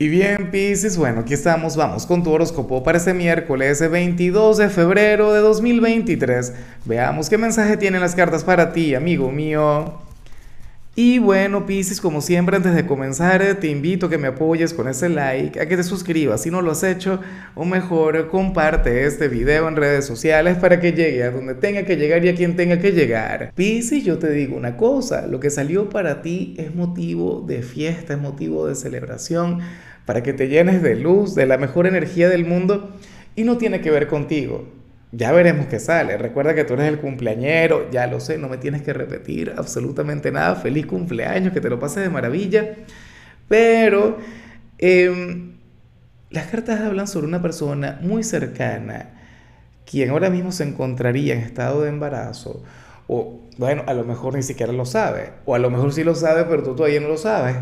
Y bien, Pisces, bueno, aquí estamos, vamos con tu horóscopo para este miércoles 22 de febrero de 2023. Veamos qué mensaje tienen las cartas para ti, amigo mío. Y bueno, Pisces, como siempre, antes de comenzar, te invito a que me apoyes con ese like, a que te suscribas si no lo has hecho, o mejor, comparte este video en redes sociales para que llegue a donde tenga que llegar y a quien tenga que llegar. Pisces, yo te digo una cosa, lo que salió para ti es motivo de fiesta, es motivo de celebración para que te llenes de luz, de la mejor energía del mundo y no tiene que ver contigo. Ya veremos qué sale. Recuerda que tú eres el cumpleañero, ya lo sé, no me tienes que repetir absolutamente nada. Feliz cumpleaños, que te lo pases de maravilla. Pero em, las cartas hablan sobre una persona muy cercana, quien ahora mismo se encontraría en estado de embarazo. O bueno, a lo mejor ni siquiera lo sabe. O a lo mejor sí lo sabe, pero tú todavía no lo sabes.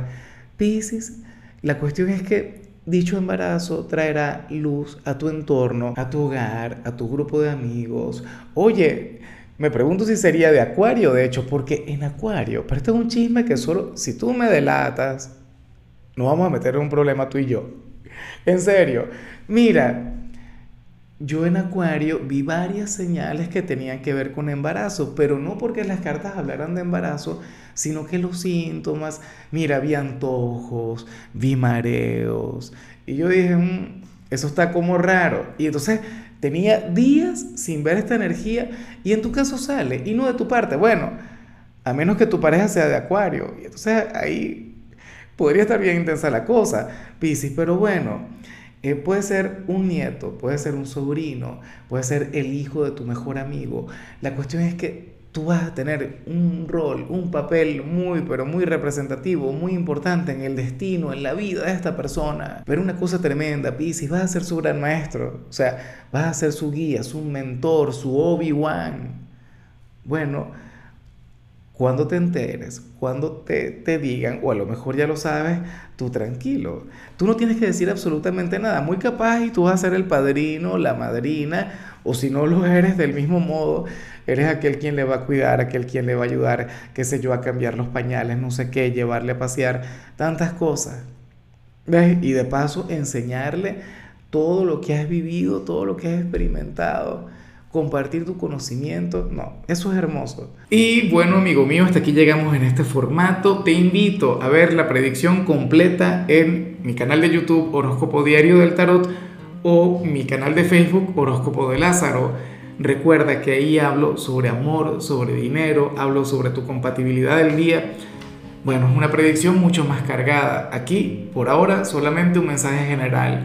Piscis la cuestión es que dicho embarazo traerá luz a tu entorno, a tu hogar, a tu grupo de amigos. Oye, me pregunto si sería de acuario, de hecho, porque en acuario, pero un chisme que solo si tú me delatas, no vamos a meter un problema tú y yo. En serio, mira, yo en Acuario vi varias señales que tenían que ver con embarazo, pero no porque las cartas hablaran de embarazo, sino que los síntomas, mira, vi antojos, vi mareos, y yo dije, mm, eso está como raro. Y entonces tenía días sin ver esta energía y en tu caso sale, y no de tu parte. Bueno, a menos que tu pareja sea de Acuario, y entonces ahí podría estar bien intensa la cosa, Piscis, pero bueno. Eh, puede ser un nieto, puede ser un sobrino, puede ser el hijo de tu mejor amigo. La cuestión es que tú vas a tener un rol, un papel muy, pero muy representativo, muy importante en el destino, en la vida de esta persona. Pero una cosa tremenda, Pisces, vas a ser su gran maestro, o sea, vas a ser su guía, su mentor, su Obi-Wan. Bueno, cuando te enteres, cuando te, te, digan, o a lo mejor ya lo sabes, tú tranquilo. Tú no tienes que decir absolutamente nada. Muy capaz y tú vas a ser el padrino, la madrina, o si no lo eres del mismo modo, eres aquel quien le va a cuidar, aquel quien le va a ayudar, qué sé yo, a cambiar los pañales, no sé qué, llevarle a pasear, tantas cosas. ¿Ves? Y de paso enseñarle todo lo que has vivido, todo lo que has experimentado compartir tu conocimiento, no, eso es hermoso. Y bueno, amigo mío, hasta aquí llegamos en este formato. Te invito a ver la predicción completa en mi canal de YouTube Horóscopo Diario del Tarot o mi canal de Facebook Horóscopo de Lázaro. Recuerda que ahí hablo sobre amor, sobre dinero, hablo sobre tu compatibilidad del día. Bueno, es una predicción mucho más cargada. Aquí, por ahora, solamente un mensaje general